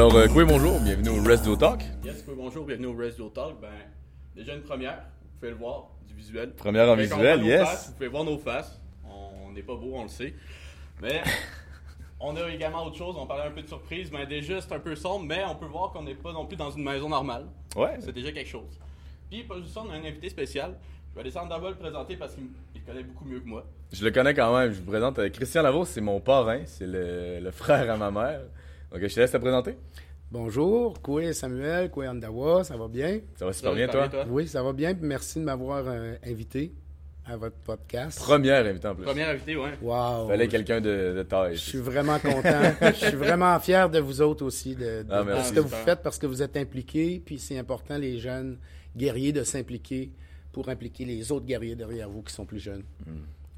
Alors, euh, Coué, bonjour, bienvenue au Rest Do Talk. Yes, oui, bonjour, bienvenue au Rest Your Talk. Ben, déjà une première, vous pouvez le voir, du visuel. Première en visuel, yes. faces, vous pouvez voir nos faces. On n'est pas beau, on le sait. Mais on a également autre chose, on parlait un peu de surprise. Ben, déjà, c'est un peu sombre, mais on peut voir qu'on n'est pas non plus dans une maison normale. Ouais. C'est déjà quelque chose. Puis, pas juste ça, on a un invité spécial. Je vais laisser Andava le présenter parce qu'il il connaît beaucoup mieux que moi. Je le connais quand même. Je vous présente euh, Christian Lavaux, c'est mon parrain, c'est le, le frère à ma mère. Donc, je te laisse te présenter. Bonjour, Koué Samuel, Koué Andawa, ça va bien? Ça va super Ça va bien, toi? Oui, ça va bien. Merci de m'avoir euh, invité à votre podcast. Première invité en plus. Premier invité, ouais. Wow! Fallait quelqu'un de, de taille. Je suis vraiment content. Je suis vraiment fier de vous autres aussi, de, de- Ah, de ce que vous faites, parce que vous êtes impliqués, puis c'est important, les jeunes guerriers, de s'impliquer pour impliquer les autres guerriers derrière vous qui sont plus jeunes.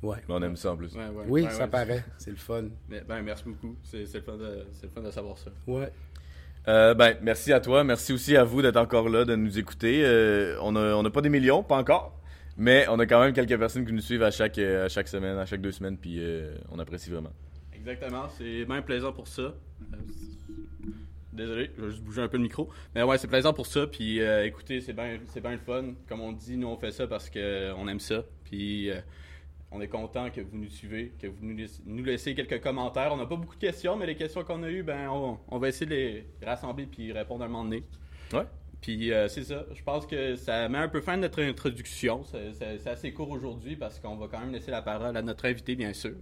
Ouais. Mais on aime ça en plus. Ouais, ouais, Oui, ouais, ça ouais. paraît. C'est le fun. Mais, ben, merci beaucoup. C'est c'est le, fun de- c'est le fun de savoir ça. Ouais. Euh, ben, merci à toi. Merci aussi à vous d'être encore là, de nous écouter. Euh, on n'a on a pas des millions, pas encore. Mais on a quand même quelques personnes qui nous suivent à chaque, euh, à chaque semaine, à chaque deux semaines, puis euh, on apprécie vraiment. Exactement, c'est bien plaisant pour ça. Désolé, je vais juste bouger un peu le micro. Mais ouais, c'est plaisant pour ça. Puis euh, écoutez, c'est bien c'est bien le fun. Comme on dit, nous on fait ça parce qu'on aime ça. Puis euh, on est content que vous nous suivez, que vous nous laissez, quelques commentaires. On n'a pas beaucoup de questions, mais les questions qu'on a eues, ben on, on va essayer de les rassembler puis répondre un moment donné. Ouais. Puis euh, c'est ça. Je pense que ça met un peu fin à notre introduction. C'est- assez court aujourd'hui parce qu'on va quand même laisser la parole à notre invité, bien sûr.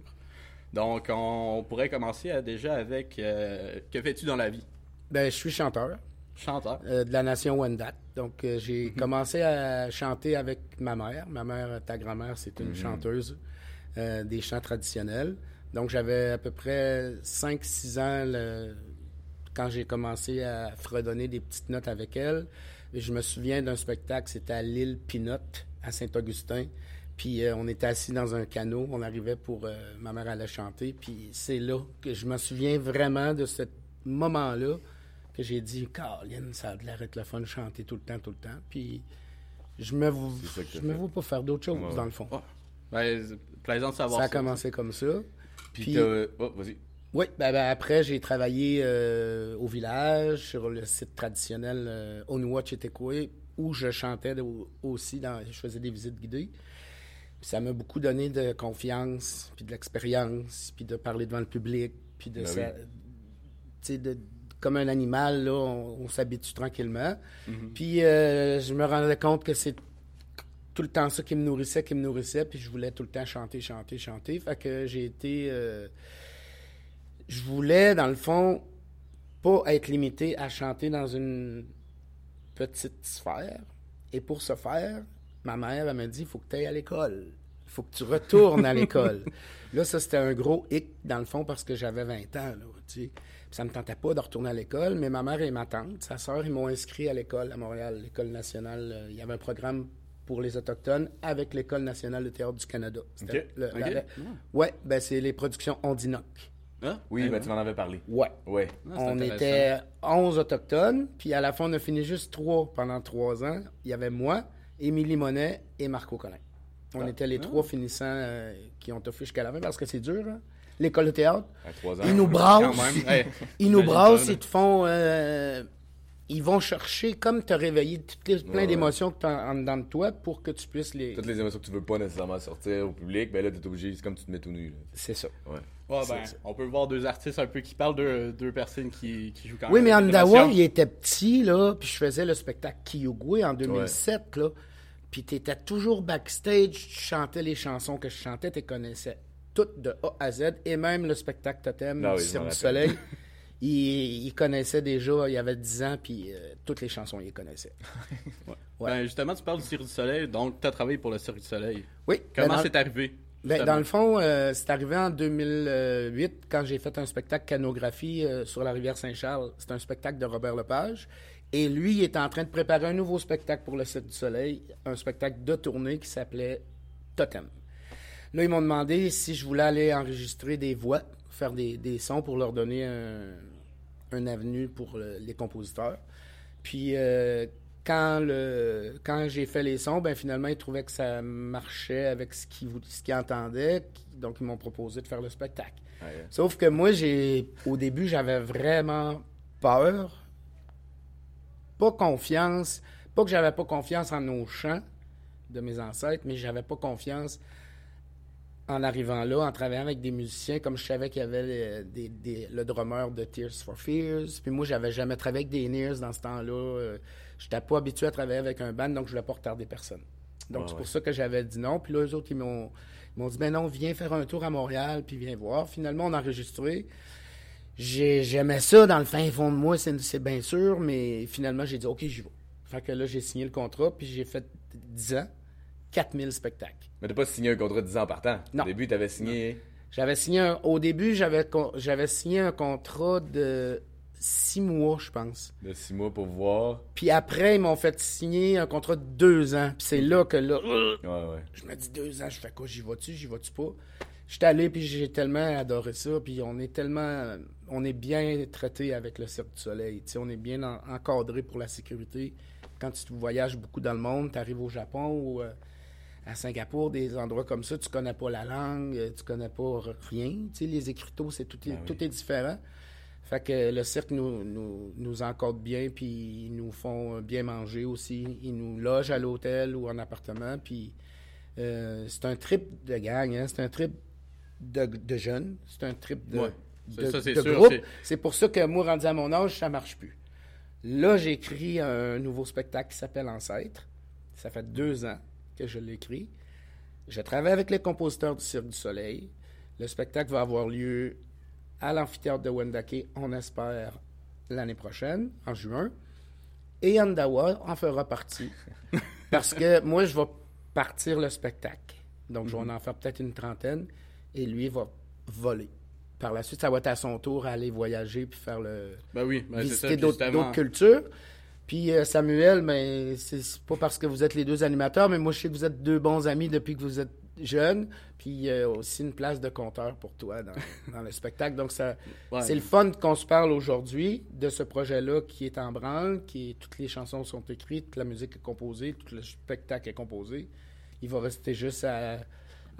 Donc, on pourrait commencer à- déjà avec euh, Que fais-tu dans la vie? Ben, je suis chanteur. Chanteur. euh, de la nation Wendat. Donc, euh, j'ai commencé à chanter avec ma mère. Ma mère, ta grand-mère, c'est une chanteuse euh, des chants traditionnels. Donc, j'avais à peu près 5-6 ans le- quand j'ai commencé à fredonner des petites notes avec elle. Et je me souviens d'un spectacle, c'était à l'île Pinotte, à Saint-Augustin. Puis euh, on était assis dans un canot, on arrivait pour... euh, ma mère allait chanter. Puis c'est là que je me souviens vraiment de ce moment-là j'ai dit, Caroline, ça a de l'air d'être le fun de chanter tout le temps, tout le temps. Puis je me, vois- je me vois pas faire d'autre chose, Ouais. dans le fond. Ben, c'est plaisant de savoir ça a ça. commencé comme ça. Puis, oh, vas-y. Oui, ben, ben, après, j'ai travaillé euh, au village, sur le site traditionnel euh, Onua où je chantais de- aussi, dans, je faisais des visites guidées. Puis ça m'a beaucoup donné de confiance, puis de l'expérience, puis de parler devant le public, puis de Ben oui. de- comme un animal, là, on, on s'habitue tranquillement. Puis euh, je me rendais compte que c'est tout le temps ça qui me nourrissait, qui me nourrissait, puis je voulais tout le temps chanter, chanter, chanter. Fait que j'ai été... euh, je voulais, dans le fond, pas être limité à chanter dans une petite sphère. Et pour ce faire, ma mère, elle m'a dit, il faut que tu ailles à l'école. Il faut que tu retournes à l'école. Là, ça, c'était un gros hic, dans le fond, parce que j'avais 20 ans, là, tu sais. Ça me tentait pas de retourner à l'école, mais ma mère et ma tante, sa sœur, ils m'ont inscrit à l'école à Montréal, l'école nationale. euh, Il y avait un programme pour les Autochtones avec l'École nationale de théâtre du Canada. C'était Ok. le- la- Ok. la- ouais, ben c'est les productions Ondinoc. Hein? Oui, Eh ben, tu m'en avais parlé. Ouais. Ouais. Ah, On était 11 autochtones, puis à la fin, on a fini juste trois pendant trois ans. Il y avait moi, Émilie Monet et Marco Collin. On Ah. était les trois finissants euh, qui ont toffé jusqu'à la fin parce que c'est dur, hein. L'école de théâtre. À trois ans. Ils nous Quand brassent, même. Hey, ils nous brassent, ils te font... euh, ils vont chercher, comme te réveiller toutes les, plein Ouais, d'émotions que tu as en dedans de toi pour que tu puisses les... Toutes les émotions que tu veux pas nécessairement sortir au public, ben là, t'es obligé, c'est comme tu te mets tout nu. là. C'est ça. Ouais. Ouais, C'est ben, ça. on peut voir deux artistes un peu qui parlent de deux personnes qui, qui jouent quand Oui, même. mais avec Andawa, il était petit, là, puis je faisais le spectacle Kiyogwe en 2007, là. Puis t'étais toujours backstage, tu chantais les chansons que je chantais, tu connaissais toutes de A à Z, et même le spectacle Totem Ah oui, du Cirque du. Soleil. il, il connaissait déjà, il avait 10 ans, puis euh, toutes les chansons, il les connaissait. Ouais. Ben, justement, tu parles du Cirque du Soleil, donc tu as travaillé pour le Cirque du Soleil. Oui. Comment ben, dans- c'est arrivé? Ben, dans le fond, euh, c'est arrivé en 2008 quand j'ai fait un spectacle canographie euh, sur la rivière Saint-Charles. C'est un spectacle de Robert Lepage. Et lui, il est en train de préparer un nouveau spectacle pour le Cirque du Soleil, un spectacle de tournée qui s'appelait Totem. Là, ils m'ont demandé si je voulais aller enregistrer des voix, faire des, des sons pour leur donner un, un avenue pour les compositeurs. Puis euh, quand, le, quand j'ai fait les sons, ben finalement, ils trouvaient que ça marchait avec ce qu'ils, ce entendaient. Donc, ils m'ont proposé de faire le spectacle. Ouais. Sauf que moi, j'ai au début, j'avais vraiment peur, pas confiance, pas que j'avais pas confiance en nos chants de mes ancêtres, mais j'avais pas confiance en arrivant là, en travaillant avec des musiciens, comme je savais qu'il y avait le drummer de Tears for Fears. Puis moi, j'avais jamais travaillé avec des Nears dans ce temps-là. Euh, je n'étais pas habitué à travailler avec un band, donc je voulais pas retarder personne. Donc c'est pour ça que j'avais dit non. Puis là, eux autres, ils m'ont, dit, ben non, viens faire un tour à Montréal, puis viens voir. Finalement, on a enregistré. J'aimais ça dans le fin fond de moi, c'est bien sûr, mais finalement, j'ai dit, OK, j'y vais. Fait que là, j'ai signé le contrat, puis j'ai fait 10 ans, 4000 spectacles. Mais t'as pas signé un contrat de 10 ans par temps? Non. Au début, t'avais signé... J'avais signé un... Au début, j'avais, j'avais signé un contrat de 6 mois, je pense. De 6 mois pour voir. Puis après, ils m'ont fait signer un contrat de 2 ans. Puis c'est là que là... Ouais, ouais. Je me dis 2 ans, je fais quoi? J'y vas-tu? J'y vas-tu pas? J'étais allé, puis j'ai tellement adoré ça. Puis on est tellement... On est bien traité avec le Cirque du Soleil. sais, on est bien encadré pour la sécurité. Quand tu voyages beaucoup dans le monde, tu arrives au Japon ou... Euh, à Singapour, des endroits comme ça, tu connais pas la langue, euh, tu connais pas rien. Tu sais, les écriteaux, c'est tout, est, ben tout est différent. Fait que le cirque nous, nous, nous encadre bien, puis ils nous font bien manger aussi. Ils nous logent à l'hôtel ou en appartement, puis euh, c'est un trip de gang, hein. c'est un trip de, de jeunes, c'est un trip de, de, groupe. C'est pour ça que moi, rendu à mon âge, ça marche plus. Là, j'ai écrit un nouveau spectacle qui s'appelle Ancêtre. Ça fait deux ans que je l'écris. Je travaille avec les compositeurs du Cirque du Soleil. Le spectacle va avoir lieu à l'amphithéâtre de Wendake, on espère, l'année prochaine, en juin. Et Andawa en fera partie. parce que moi, je vais partir le spectacle. Donc, je vais mhm. en faire peut-être une trentaine. Et lui va voler. Par la suite, ça va être à son tour à aller voyager puis faire le. Ben oui, ben visiter d'autres cultures. Puis euh, Samuel, mais c'est pas parce que vous êtes les deux animateurs, mais moi je sais que vous êtes deux bons amis depuis que vous êtes jeunes. Puis il y a aussi une place de compteur pour toi dans, le spectacle. Donc ça, c'est le fun qu'on se parle aujourd'hui de ce projet-là qui est en branle, qui toutes les chansons sont écrites, toute la musique est composée, tout le spectacle est composé. Il va rester juste à,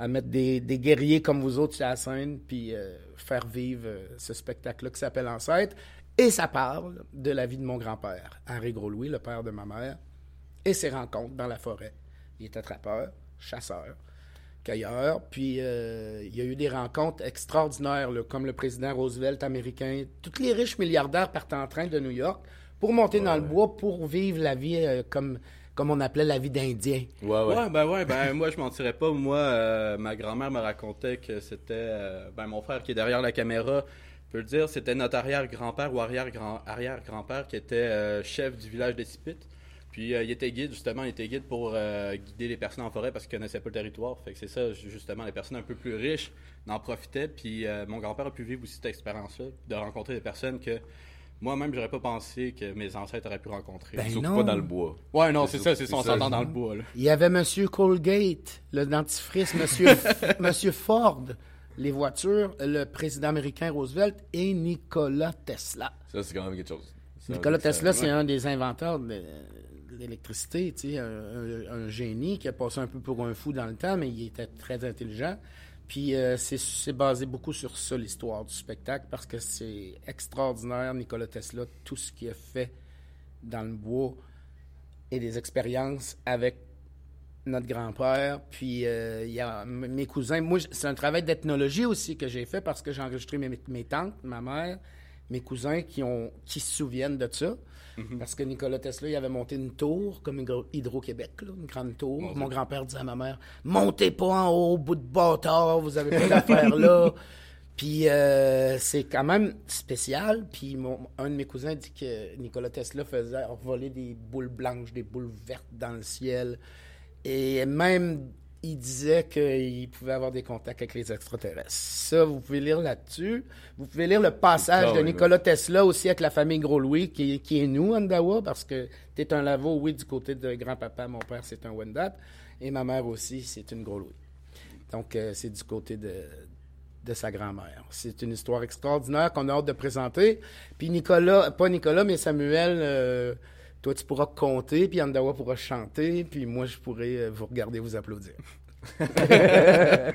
mettre des, guerriers comme vous autres sur la scène, puis euh, faire vivre euh, ce spectacle-là qui s'appelle Ancêtre. Et ça parle de la vie de mon grand-père, Henri Gros-Louis, le père de ma mère, et ses rencontres dans la forêt. Il était trappeur, chasseur, cueilleur, puis euh, il y a eu des rencontres extraordinaires, comme le président Roosevelt américain. Tous les riches milliardaires partent en train de New York pour monter dans le bois, pour vivre la vie euh, comme comme on appelait la vie d'Indien. Ouais, ouais. ben ouais, ben moi je mentirais pas. Moi, euh, ma grand-mère me racontait que c'était ben mon frère qui est derrière la caméra peut le dire, c'était notre arrière-grand-père ou arrière-grand-père qui était euh, chef du village des Sipites. Puis euh, il était guide, justement, il était guide pour euh, guider les personnes en forêt parce qu'il connaissait pas le territoire. Fait que c'est ça, justement, les personnes un peu plus riches en profitaient. Puis mon grand-père a pu vivre aussi cette expérience-là, de rencontrer des personnes que moi-même, j'aurais pas pensé que mes ancêtres auraient pu rencontrer. Ben Surtout pas dans le bois. Ouais, non, c'est ça, c'est ça, on s'entend dans le bois. Il y avait Monsieur Colgate, le dentifrice, Monsieur, Monsieur Ford les voitures, le président américain Roosevelt et Nikola Tesla. Ça, c'est quand même quelque chose. Nikola Tesla, c'est un des inventeurs de l'électricité, tu sais, un, génie qui a passé un peu pour un fou dans le temps, mais il était très intelligent. Puis euh, c'est basé beaucoup sur ça, l'histoire du spectacle, parce que c'est extraordinaire, Nikola Tesla, tout ce qu'il a fait dans le bois et des expériences avec notre grand-père, puis euh, il y a mes cousins. Moi, c'est un travail d'ethnologie aussi que j'ai fait parce que j'ai enregistré mes, tantes, ma mère, mes cousins qui, ont, qui se souviennent de ça. Mhm. Parce que Nicolas Tesla, il avait monté une tour, comme Hydro-Québec, une grande tour. Mon grand-père disait à ma mère Montez pas en haut, au bout de bâtard, vous avez pas d'affaires là. Puis euh, c'est quand même spécial. Puis un de mes cousins dit que Nicolas Tesla faisait voler des boules blanches, des boules vertes dans le ciel. Et même, il disait qu'il pouvait avoir des contacts avec les extraterrestres. Ça, vous pouvez lire là-dessus. Vous pouvez lire le passage de Nikola Tesla aussi avec la famille Gros-Louis, qui, qui, est nous, Andawa, parce que tu es un lavo, oui, du côté de grand-papa. Mon père, c'est un Wendat. Et ma mère aussi, c'est une Gros-Louis. Donc, euh, c'est du côté de, de sa grand-mère. C'est une histoire extraordinaire qu'on a hâte de présenter. Puis Nicolas, pas Nicolas, mais Samuel... Euh, toi, tu pourras compter, puis Andawa pourra chanter, puis moi, je pourrai euh, vous regarder vous applaudir. ben,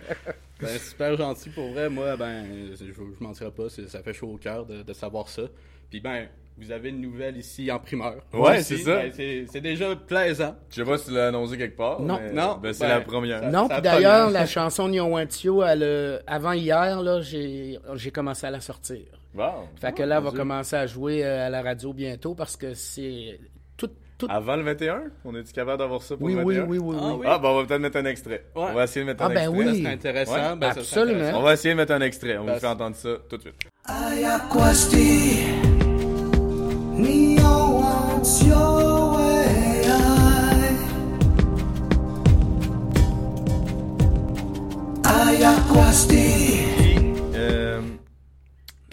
super gentil pour vrai. Moi, ben, je, je mentirais pas, ça fait chaud au cœur de, savoir ça. Puis ben, vous avez une nouvelle ici en primeur. Ouais, c'est ça. ben, c'est déjà plaisant. Je sais pas si tu l'as annoncé quelque part. Non. mais- Non, Ben, c'est ben, la première. ça- Non, d'ailleurs, la chanson Nyowantio, elle, euh, avant hier, là, j'ai commencé à la sortir. Wow. Fait que Oh, là, elle va commencer à jouer euh, à la radio bientôt parce que c'est tout. Avant le 21 On est-tu capable d'avoir ça pour oui, le oui, 21 oui, oui, Ah oui. oui. Ah, ben on va peut-être mettre un extrait. Ouais. On va essayer de mettre Ah, un ben extrait. oui. Ça serait intéressant. Ouais, ben, ça absolument. intéressant. On va essayer de mettre un extrait. On va Ben, vous faire entendre ça tout de suite. Ayaquasti,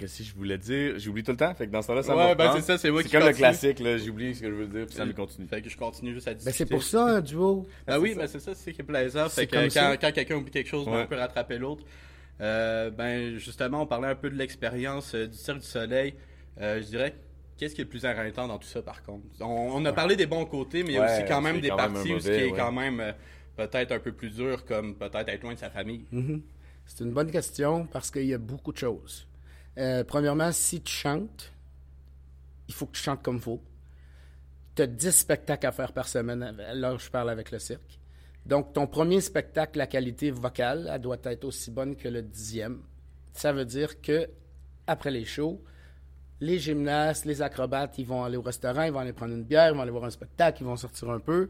Qu'est-ce que je voulais dire J'oublie tout le temps. Fait que dans ce temps-là, ça Ouais, va ben, c'est ça, c'est moi qui comme le classique, là. J'oublie ce que je veux dire, puis ça me continue. Fait que je continue juste à discuter. Ben, c'est pour ça, un duo. Ah oui, mais c'est ça, c'est ce qui est plaisant. C'est Fait que comme quand, ça. quand quelqu'un oublie quelque chose, ben, Ouais. on peut rattraper l'autre. Euh, ben, justement, on parlait un peu de l'expérience euh, du Cirque du Soleil. Euh, je dirais, qu'est-ce qui est le plus éreintant dans tout ça, par contre? On, on a parlé des bons côtés, mais il y a Ouais, aussi quand même des quand même parties où ce qui est quand même peut-être un peu plus dur, comme peut-être être loin de sa famille. Mhm. C'est une bonne question parce qu'il y a beaucoup de choses. Euh, premièrement, si tu chantes, il faut que tu chantes comme il faut. Tu as 10 spectacles à faire par semaine, à l'heure où je parle avec le cirque. Donc, ton premier spectacle, la qualité vocale, elle doit être aussi bonne que le dixième. Ça veut dire que après les shows, les gymnastes, les acrobates, ils vont aller au restaurant, ils vont aller prendre une bière, ils vont aller voir un spectacle, ils vont sortir un peu.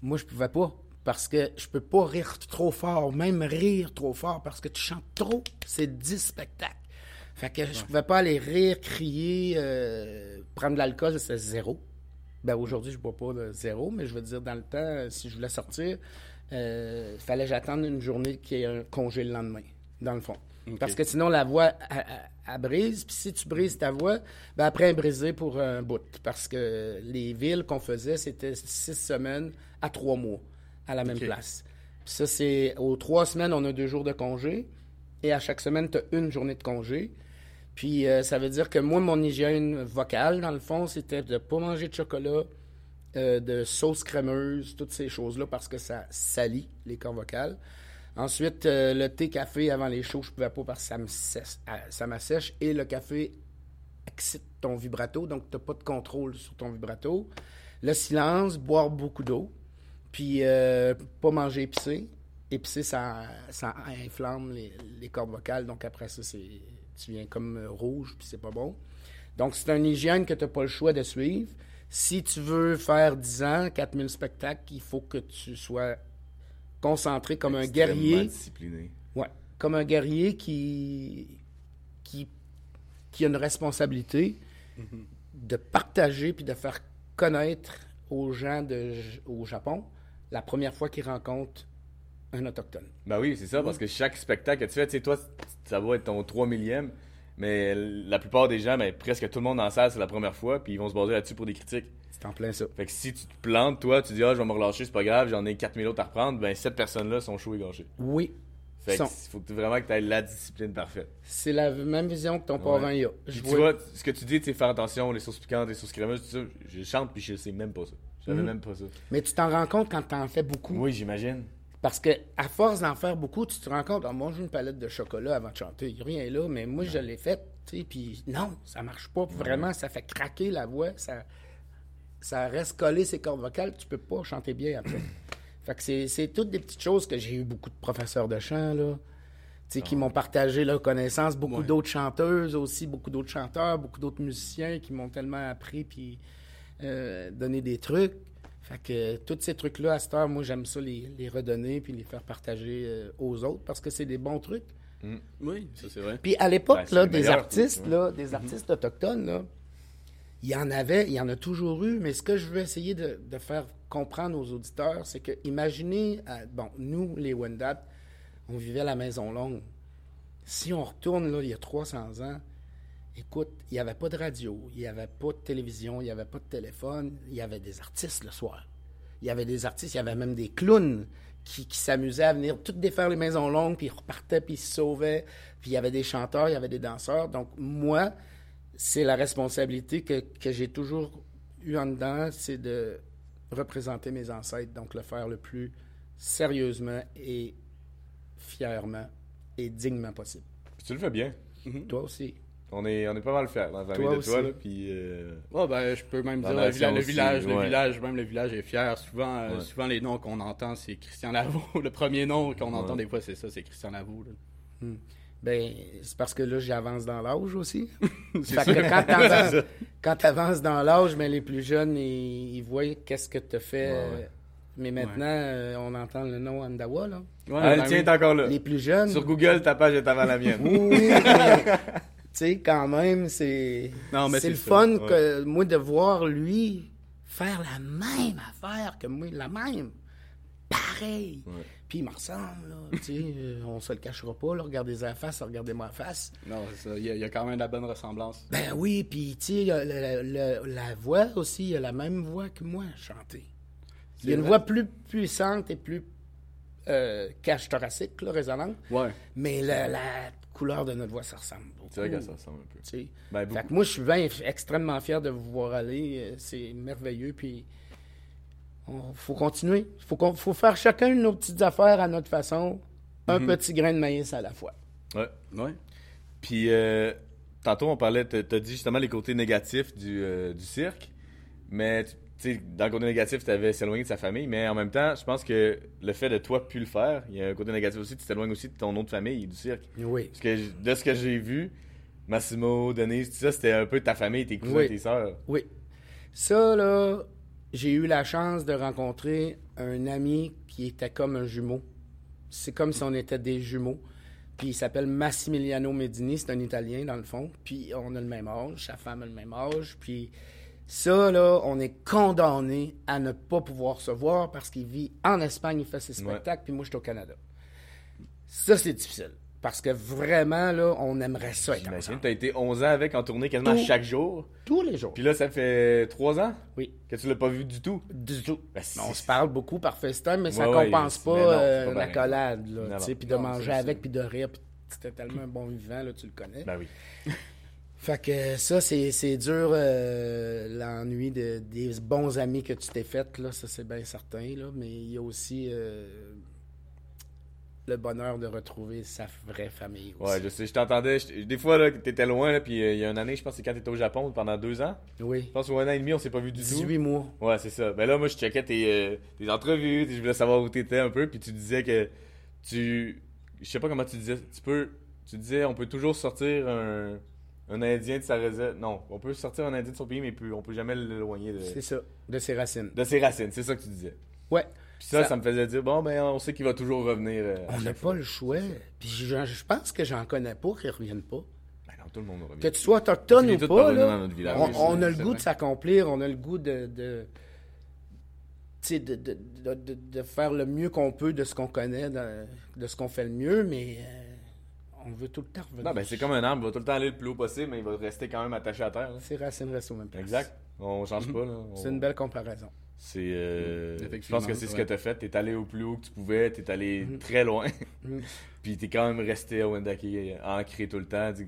Moi, je pouvais pas parce que je peux pas rire trop fort, même rire trop fort parce que tu chantes trop. C'est 10 spectacles. Fait que je pouvais pas aller rire, crier, euh, prendre de l'alcool, c'est zéro. Ben aujourd'hui, je bois pas de zéro, mais je veux dire, dans le temps, euh, si je voulais sortir, il fallait que j'attende une journée qu'il y ait un congé le lendemain, dans le fond. Parce que sinon, la voix, elle brise. Puis si tu brises ta voix, ben après, brisée pour un bout. Parce que les villes qu'on faisait, c'était six semaines à trois mois, à la même place. Puis ça, c'est aux trois semaines, on a deux jours de congé. Et à chaque semaine, tu as une journée de congé. Puis euh, ça veut dire que moi, mon hygiène vocale, dans le fond, c'était de pas manger de chocolat, euh, de sauce crémeuse, toutes ces choses-là, parce que ça salit les cordes vocales. Ensuite, euh, le thé, café avant les shows, je pouvais pas parce que ça m'assèche. Et le café excite ton vibrato, donc tu n'as pas de contrôle sur ton vibrato. Le silence, boire beaucoup d'eau, puis pas manger épicé. Épicé, ça, ça inflamme les, les cordes vocales, donc après ça, c'est, tu viens comme rouge, puis c'est pas bon. Donc, c'est une hygiène que tu n'as pas le choix de suivre. Si tu veux faire 10 ans, 4000 spectacles, il faut que tu sois concentré comme un guerrier. discipliné. Ouais, comme un guerrier qui, qui, qui a une responsabilité de partager puis de faire connaître aux gens de, au Japon la première fois qu'ils rencontrent un autochtone. Ben oui, c'est ça, parce que chaque spectacle que tu fais, tu sais, toi, ça va être ton 3 millième, mais la plupart des gens, ben, presque tout le monde dans la salle, c'est la première fois, puis ils vont se baser là-dessus pour des critiques. C'est en plein ça. Fait que si tu te plantes, toi, tu dis, ah, je vais me relâcher, c'est pas grave, j'en ai 4000 autres à reprendre, ben, cette personnes-là sont chauds et gâchés. Oui, Fait que faut vraiment que tu aies la discipline parfaite. c'est la même vision que ton Ouais. parent y a. Tu vois- ce que tu dis, tu sais, faire attention, les sauces piquantes, les sauces crémeuses, tout ça, je chante, puis je sais même pas ça. Je savais Mhm. même pas ça. Mais tu t'en rends compte quand tu en fais beaucoup. Oui, j'imagine. Parce que à force d'en faire beaucoup, tu te rends compte, on mange une palette de chocolat avant de chanter, il y a rien là, mais moi je l'ai fait, tu sais, puis non, ça marche pas. Vraiment, ça fait craquer la voix, ça, ça reste collé ses cordes vocales, tu peux pas chanter bien après. fait que c'est, toutes des petites choses que j'ai eu beaucoup de professeurs de chant, là, tu sais, qui m'ont partagé leur connaissance, beaucoup Ouais. d'autres chanteuses aussi, beaucoup d'autres chanteurs, beaucoup d'autres musiciens qui m'ont tellement appris, puis euh, donné des trucs. Fait que tous ces trucs-là, à cette heure, moi, j'aime ça les, les redonner puis les faire partager euh, aux autres parce que c'est des bons trucs. Oui, ça c'est vrai. Puis à l'époque, Ben, là, des artistes, là, des artistes autochtones, là, il y en avait, il y en a toujours eu, mais ce que je veux essayer de, de faire comprendre aux auditeurs, c'est que, imaginez, euh, bon, nous, les Wendat, on vivait à la Maison Longue. Si on retourne, là, il y a 300 ans, écoute, il n'y avait pas de radio, il n'y avait pas de télévision, il n'y avait pas de téléphone, il y avait des artistes le soir. Il y avait des artistes, il y avait même des clowns qui, qui s'amusaient à venir toutes défaire les maisons longues, puis ils repartaient, puis ils se sauvaient. Puis il y avait des chanteurs, il y avait des danseurs. Donc, moi, c'est la responsabilité que, que j'ai toujours eu en dedans, c'est de représenter mes ancêtres, donc le faire le plus sérieusement et fièrement et dignement possible. Puis tu le fais bien. Toi aussi. On est, on est pas mal fiers dans la famille Toi de toi, là. Puis. euh, Ouais, ben, je peux même Dans dire le, village, le ouais. village, même le village est fier. Souvent, euh, Ouais. souvent les noms qu'on entend, c'est Christian Lavaux. Le premier nom qu'on entend Ouais. des fois, c'est ça, c'est Christian Lavaux. là. Ben, c'est parce que là, j'avance dans l'âge aussi. C'est fait que quand quand t'avances dans l'âge, ben, les plus jeunes, ils, ils voient qu'est-ce que t'as fait. Ouais, euh, ouais. Mais maintenant, euh, on entend le nom Andawa, là. Ouais, Ah, ben le tien oui. est encore là. Les plus jeunes. Sur Google, ta page est avant la mienne. Oui, mais, tu sais, quand même, c'est. Non, mais c'est le ça, fun ouais. que moi de voir lui faire la même affaire que moi, la même. Pareil. Ouais. Puis il me ressemble, là. tu sais, euh, on se le cachera pas, là. Regardez la face, regardez-ma face. Non, c'est ça. Il y, a, il y a quand même de la bonne ressemblance. Ben oui, puis tu sais, la voix aussi, il a la même voix que moi, chanter. Il y a une vrai. voix plus puissante et plus euh, cache thoracique, là, résonante. Ouais. Mais la, la couleur de notre voix, ça ressemble beaucoup. C'est vrai que ça ressemble un peu. Tu. Ben, Fait que moi, je suis bien extrêmement fier de vous voir aller. Euh, C'est merveilleux. Puis, il faut continuer. Il faut, qu'on- faut faire chacun nos petites affaires à notre façon. Un Mhm. petit grain de maïs à la fois. Ouais. Ouais. Puis, euh, tantôt, on parlait, t'as t'as dit justement les côtés négatifs du, euh, du cirque. Mais, tu sais, dans le côté négatif, t'avais s'éloigner de sa famille. Mais en même temps, je pense que le fait de toi plus le faire, il y a un côté négatif aussi, tu t'éloignes aussi de ton autre famille, du cirque. Oui. Parce que de ce que j'ai vu, Massimo, Denise, tout ça, c'était un peu ta famille, tes cousins, Oui. tes sœurs. Oui. Ça, là, j'ai eu la chance de rencontrer un ami qui était comme un jumeau. C'est comme si on était des jumeaux. Puis il s'appelle Massimiliano Medini, c'est un Italien dans le fond. Puis on a le même âge, sa femme a le même âge. Puis ça, là, on est condamné à ne pas pouvoir se voir parce qu'il vit en Espagne, il fait ses spectacles, puis moi, je suis au Canada. Ça, c'est difficile. Parce que vraiment, là, on aimerait ça être ensemble. t'as été 11 ans avec en tournée quasiment Tout. chaque jour. Tous les jours. Puis là, ça fait 3 ans Oui. que tu l'as pas vu du tout. Du tout. Ben, c'est- on se parle beaucoup par FaceTime, mais ça Ouais, ouais, compense mais pas, non, c'est pas euh, pareil. l'accolade, là, Non, tu sais, non. puis de Non, manger c'est avec, puis de rire, puis c'était tellement un bon vivant, là, tu le connais. Ben oui. Fait que ça, c'est dur, euh, l'ennui de, des bons amis que tu t'es fait, là, ça c'est bien certain, là, mais il y a aussi euh, le bonheur de retrouver sa vraie famille aussi. Ouais, je sais, je t'entendais. Des fois, là, t'étais loin, là, puis euh, il y a une année, je pense que c'est quand t'étais au Japon pendant deux ans. Oui. Je pense qu'au un an et demi, on s'est pas vu du 18 mois. tout. Ouais, c'est ça. Ben là, moi, je checkais tes, tes entrevues, je voulais savoir où t'étais un peu, puis tu disais que tu. Je sais pas comment tu disais. Tu peux. Tu disais, on peut toujours sortir un. Un Indien de sa réserve. Non, on peut sortir un Indien de son pays, mais plus- on peut jamais l'éloigner de, C'est ça, de ses racines. de ses racines. C'est ça que tu disais. Ouais. Puis ça, ça, Ça- me faisait dire, bon, ben, on sait qu'il va toujours revenir. euh, On n'a pas fois. le choix. Puis je, je pense que j'en connais pas qui reviennent pas. Ben non, tout le monde revient. Que tu sois autochtone ou pas, là, dans notre village. on, a le goût vrai. de s'accomplir, on a le goût de, de, de, de, de- faire le mieux qu'on peut de ce qu'on connaît, de, de ce qu'on fait le mieux, mais euh, on veut tout le temps revenir. Non, ben c'est comme un arbre, il va tout le temps aller le plus haut possible, mais il va rester quand même attaché à terre. là. Ses racines restent au même place. Exact. On change pas, là. On- C'est une belle comparaison. C'est. euh, Je Effectivement, pense que c'est ce que ouais. t'as fait. T'es allé au plus haut que tu pouvais, t'es allé Mhm. très loin. Mhm. Puis t'es quand même resté à Wendake ancré tout le temps. Que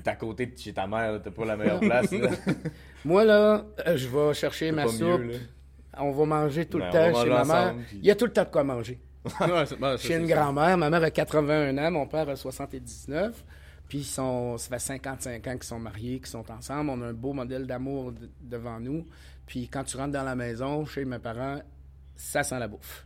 t'es à côté de chez ta mère, t'as pas la meilleure place. là. Moi, là, euh, je vais chercher ma soupe. mieux. On va manger tout Ben, le va temps chez ma mère. ensemble, puis- Il y a tout le temps de quoi manger. Ouais, c'est- ça, Chez c'est une grand-mère, ma mère a 81 ans, mon père a 79. Puis ils sont, ça fait 55 ans qu'ils sont mariés, qu'ils sont ensemble. On a un beau modèle d'amour devant nous. Puis quand tu rentres dans la maison, chez mes parents, ça sent la bouffe.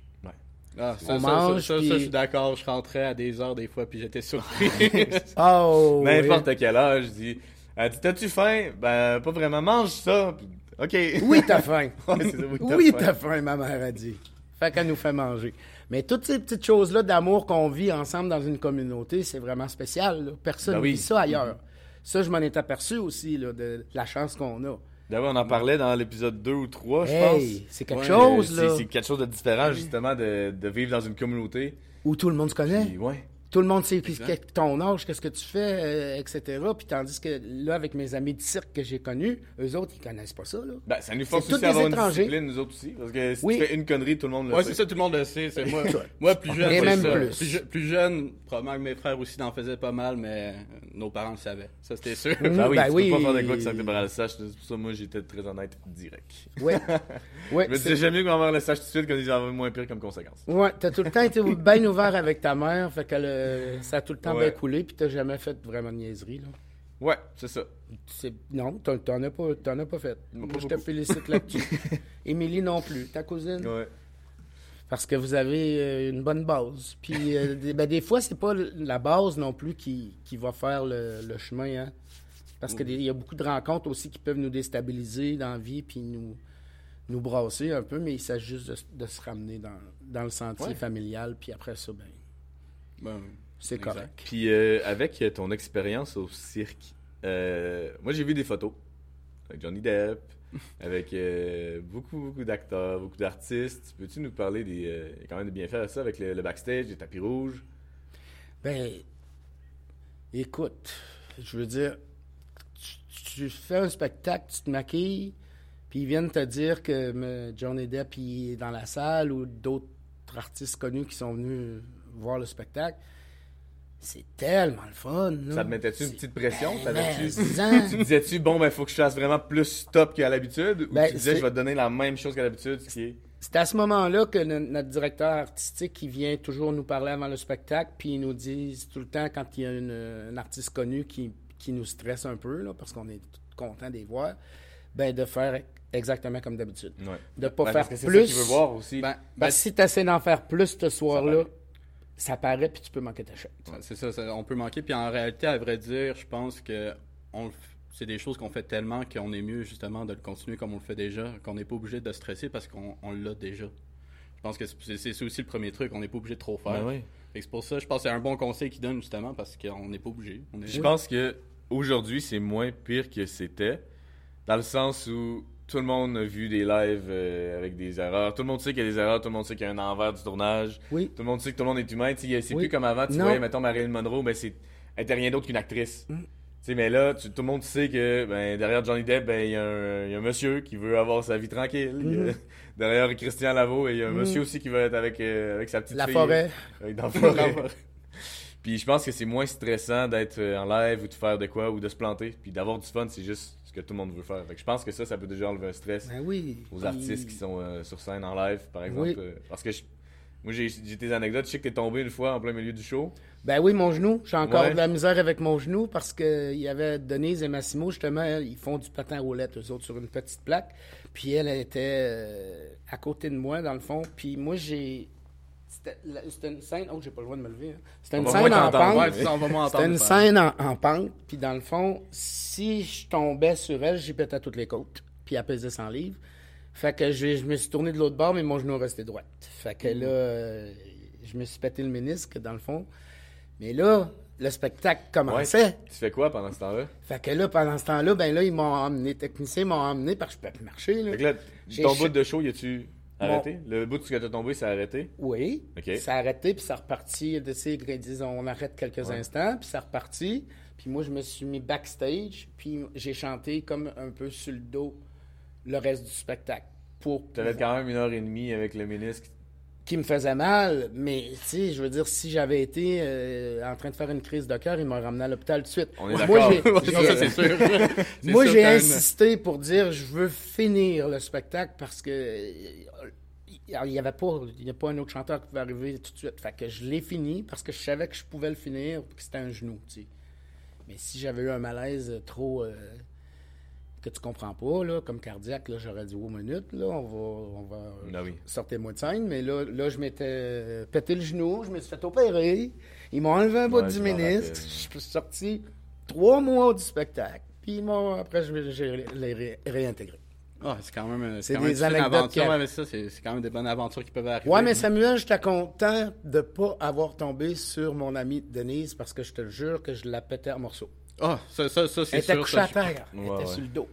Ah, ça, On ça, mange, ça, ça, puis- ça, je suis d'accord. Je rentrais à des heures des fois, puis j'étais surpris. Oh! N'importe quel âge, je dis. Elle dit T'as-tu faim? Ben, pas vraiment, mange ça. Puis, Ok. oui. Oui, t'as faim. Ouais, oui, t'as oui, faim. t'as faim, ma mère a dit. Fait qu'elle nous fait manger. Mais toutes ces petites choses-là d'amour qu'on vit ensemble dans une communauté, c'est vraiment spécial. là. Personne Ben ne oui. vit ça ailleurs. Ça, je m'en ai aperçu aussi, là, de la chance qu'on a. D'ailleurs, on en parlait dans l'épisode 2 ou 3, je Hey, pense. c'est quelque chose, C'est- là, C'est quelque chose de différent, justement, de, de vivre dans une communauté. où tout le monde se connaît. Puis, ouais. Tout le monde sait que- ton âge, qu'est-ce que tu fais, euh, etc. Puis tandis que là, avec mes amis de cirque que j'ai connus, eux autres, ils connaissent pas ça, là. Ben, ça nous force aussi à avoir une étrangers. discipline, nous autres aussi. Parce que si Oui. tu fais une connerie, tout le monde le ouais, sait. c'est ça, tout le monde le sait. C'est moi, moi, plus jeune, Et c'est même ça. plus. je- plus jeune, probablement que mes frères aussi en faisaient pas mal, mais nos parents le savaient. Ça, c'était sûr. Mm. Ben oui, Ben tu oui. peux pas faire de quoi que ça que tes parents le sachent. C'est pour ça moi, j'étais très honnête, direct. Ouais. ouais, Je me c'est- disais, j'aime mieux qu'on va le sache tout de suite qu'on disait avoir moins pire comme conséquence. ouais, t'as tout le temps été bien ouvert avec ta mère, fait que le- ça a tout le temps Ouais. bien coulé, puis t'as jamais fait vraiment de niaiserie, là. Ouais, c'est ça. Non, t'en as pas, as pas fait. Moi, je te félicite là-dessus. Émilie non plus, ta cousine. Ouais. Parce que vous avez euh, une bonne base. Puis, euh, des, ben, des fois, c'est pas la base non plus qui, qui va faire le, le chemin. Hein? Parce qu'il y a beaucoup de rencontres aussi qui peuvent nous déstabiliser dans la vie puis nous, nous brasser un peu, mais il s'agit juste de, de se ramener dans, dans le sentier Ouais. familial. Puis après ça, ben, Ben, c'est correct. Puis euh, avec euh, ton expérience au cirque, euh, moi j'ai vu des photos avec Johnny Depp, avec euh, beaucoup, beaucoup d'acteurs, beaucoup d'artistes. Peux-tu nous parler des. euh, il y a quand même des bienfaits à ça avec le, le backstage, les tapis rouges? Ben, écoute, je veux dire, tu, tu fais un spectacle, tu te maquilles, puis ils viennent te dire que me- Johnny Depp il est dans la salle ou d'autres artistes connus qui sont venus voir le spectacle. C'est tellement le fun. là. Ça te mettait-tu une petite pression? Ben, T'avais-tu- disant- Tu disais-tu, bon, ben faut que je fasse vraiment plus stop qu'à l'habitude? Ou Ben, tu disais, je vais te donner la même chose qu'à l'habitude, qui. C'est à ce moment-là que no- notre directeur artistique qui vient toujours nous parler avant le spectacle, puis il nous dit tout le temps quand il y a une- un artiste connu qui, qui nous stresse un peu, là, parce qu'on est content de les voir, ben de faire exactement comme d'habitude. Ouais. De pas Ben, faire parce que c'est plus. ça qu'il veut voir aussi. ben, si tu essaies d'en faire plus ce soir-là, ça paraît, puis tu peux manquer ta chute. Ouais, C'est ça, ça, on peut manquer. Puis en réalité, à vrai dire, je pense que on c'est des choses qu'on fait tellement qu'on est mieux justement de le continuer comme on le fait déjà, qu'on n'est pas obligé de stresser parce qu'on on l'a déjà. Je pense que c'est aussi le premier truc, on n'est pas obligé de trop faire. Ben oui. Fait que C'est pour ça, je pense que c'est un bon conseil qu'il donne justement parce qu'on n'est pas obligé. Je pense que aujourd'hui c'est moins pire que c'était, dans le sens où tout le monde a vu des lives euh, avec des erreurs. Tout le monde sait qu'il y a des erreurs, tout le monde sait qu'il y a un envers du tournage. Oui. Tout le monde sait que tout le monde est humain. C'est Oui. plus comme avant, tu Non. voyais, mettons, Marilyn Monroe, ben, c'est... elle était rien d'autre qu'une actrice. Mm. Mais là, tu- tout le monde sait que ben, derrière Johnny Depp, ben, il y, a un- il y a un monsieur qui veut avoir sa vie tranquille. Y a- Mhm. derrière Christian Lavaux, il y a un Mhm. monsieur aussi qui veut être avec, euh, avec sa petite La fille. forêt. Dans la forêt. Puis je pense que c'est moins stressant d'être en live ou de faire de quoi ou de se planter. Puis d'avoir du fun, c'est juste ce que tout le monde veut faire. Fait que je pense que ça, ça peut déjà enlever un stress Ben oui. aux Puis- artistes qui sont euh, sur scène en live, par exemple. Oui. Euh, parce que je- moi, j'ai des anecdotes. Je sais que t'es tombé une fois en plein milieu du show. Ben oui, mon genou. J'ai encore Ouais. de la misère avec mon genou parce que il y avait Denise et Massimo, justement, ils font du patin roulette, eux autres, sur une petite plaque. Puis elle, elle était euh, à côté de moi, dans le fond. Puis moi, j'ai. C'était une scène. Oh, j'ai pas le droit de me lever. hein. C'était une scène en pente. Ouais, C'était une scène en, en pente. Puis dans le fond, si je tombais sur elle, j'y pétais toutes les côtes. Puis elle pesait 100 livres. Fait que je, je me suis tourné de l'autre bord, mais mon genou restait droit. Fait que là, euh, je me suis pété le ménisque, dans le fond. Mais là, le spectacle commençait. Tu fais quoi pendant ce temps-là? Fait que là, pendant ce temps-là, ben là, ils m'ont emmené, les techniciens m'ont emmené parce que je pouvais plus marcher. Là. Fait que là, J'ai ton bout de show, y a-tu arrêté? Le bout de ce que t'as tombé, c'est arrêté? Oui. Ok. Ça a arrêté, puis ça a reparti. De ces disons, on arrête quelques Ouais. instants, puis ça a reparti. Puis moi, je me suis mis backstage, puis j'ai chanté comme un peu sur le dos le reste du spectacle. Pour T'avais quand même une heure et demie avec le ménisque. qui me faisait mal, mais tu je veux dire, si j'avais été euh, en train de faire une crise de cœur, il m'aurait ramené à l'hôpital tout de suite. On est Moi, d'accord. j'ai- Moi, insisté pour dire je veux finir le spectacle parce que euh, il y avait pas il y a pas un autre chanteur qui pouvait arriver tout de suite. Fait que je l'ai fini parce que je savais que je pouvais le finir puis que c'était un genou, tu sais. Mais si j'avais eu un malaise trop euh, que tu comprends pas là, comme cardiaque, là, j'aurais dit aux minutes là, on va on va Ah oui. sortez-moi de scène, mais là, là je m'étais pété le genou, je me suis fait opérer, ils m'ont enlevé un bout Ouais, du je ménisque, je suis sorti trois mois du spectacle, puis ils m'ont- après je les ré- réintégré. Ah, c'est quand même, C'est quand même des une anecdotes aventure. qui- Ouais, mais ça, c'est c'est quand même des bonnes aventures qui peuvent arriver. Ouais, mais Samuel, j'étais content de pas avoir tombé sur mon amie Denise parce que je te le jure que je la pétais en morceaux. Ah, ça, ça, ça Elle c'est était sûr. couchée ça, à j'y- terre, elle Ouais, était ouais. sur le dos.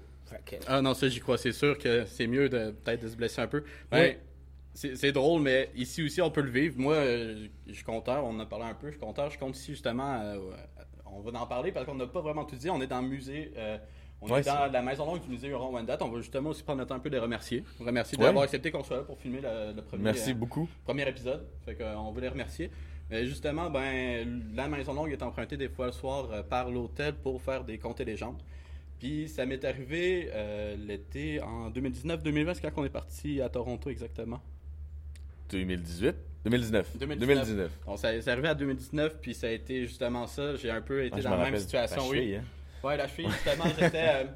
Que- Ah non, ça j'y crois. C'est sûr que c'est mieux de peut-être de se blesser un peu. Ben, Ouais. c'est drôle, mais ici aussi on peut le vivre. Moi, euh, je suis compteur, on en a parlé un peu, je suis compteur. Je compte ici justement, euh, on va en parler parce qu'on n'a pas vraiment tout dit. On est dans le musée, euh, on Ouais, est dans la maison longue du musée Huron-Wendat. On va justement aussi prendre le temps un peu de les remercier. Remercier Ouais. d'avoir accepté qu'on soit là pour filmer le, le premier, Merci euh, beaucoup. premier épisode. Fait qu'on veut les remercier. Mais justement, ben, la Maison Longue est empruntée des fois le soir euh, par l'hôtel pour faire des contes et légendes. Puis ça m'est arrivé euh, l'été en 2019-2020, c'est quand on est parti à Toronto exactement. 2018? 2019. 2019. 2019. Bon, ça, c'est arrivé à 2019, puis ça a été justement ça. J'ai un peu été Ah, dans la même rappelle. situation, Ta oui. hein? Ouais, la cheville, justement, j'étais.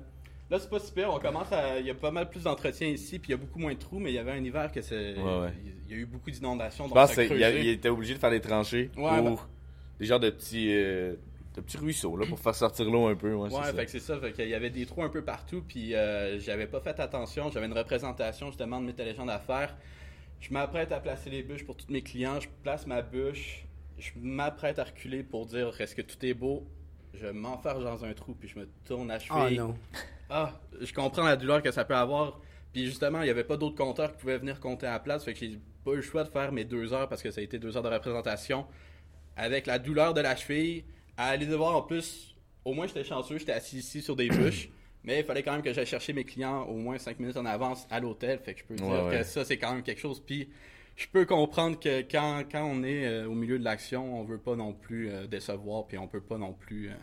Là, c'est pas super. On commence à. Il y a pas mal plus d'entretien ici, puis il y a beaucoup moins de trous, mais il y avait un hiver que c'est. Ouais, ouais. Il y a eu beaucoup d'inondations. Je donc pense qu'il était obligé de faire des tranchées Ouais, pour ben- des genres de petits, euh, de petits ruisseaux là, pour faire sortir l'eau un peu. Ouais, c'est Ouais, ça. fait que c'est ça. Fait qu'il y avait des trous un peu partout, puis euh, j'avais pas fait attention. J'avais une représentation justement de mes légendes à faire. Je m'apprête à placer les bûches pour tous mes clients. Je place ma bûche. Je m'apprête à reculer pour dire est-ce que tout est beau? Je m'enferme dans un trou, puis je me tourne à Ah cheville. non. Ah, je comprends la douleur que ça peut avoir. Puis justement, il n'y avait pas d'autres compteurs qui pouvaient venir compter à la place. Fait que j'ai pas eu le choix de faire mes deux heures parce que ça a été deux heures de représentation. Avec la douleur de la cheville, à aller devoir en plus, au moins j'étais chanceux, j'étais assis ici sur des bûches. Mais il fallait quand même que j'aille chercher mes clients au moins cinq minutes en avance à l'hôtel. Fait que je peux dire Ouais, ouais. que ça, c'est quand même quelque chose. Puis je peux comprendre que quand, quand on est euh, au milieu de l'action, on veut pas non plus euh, décevoir. Puis on peut pas non plus. euh,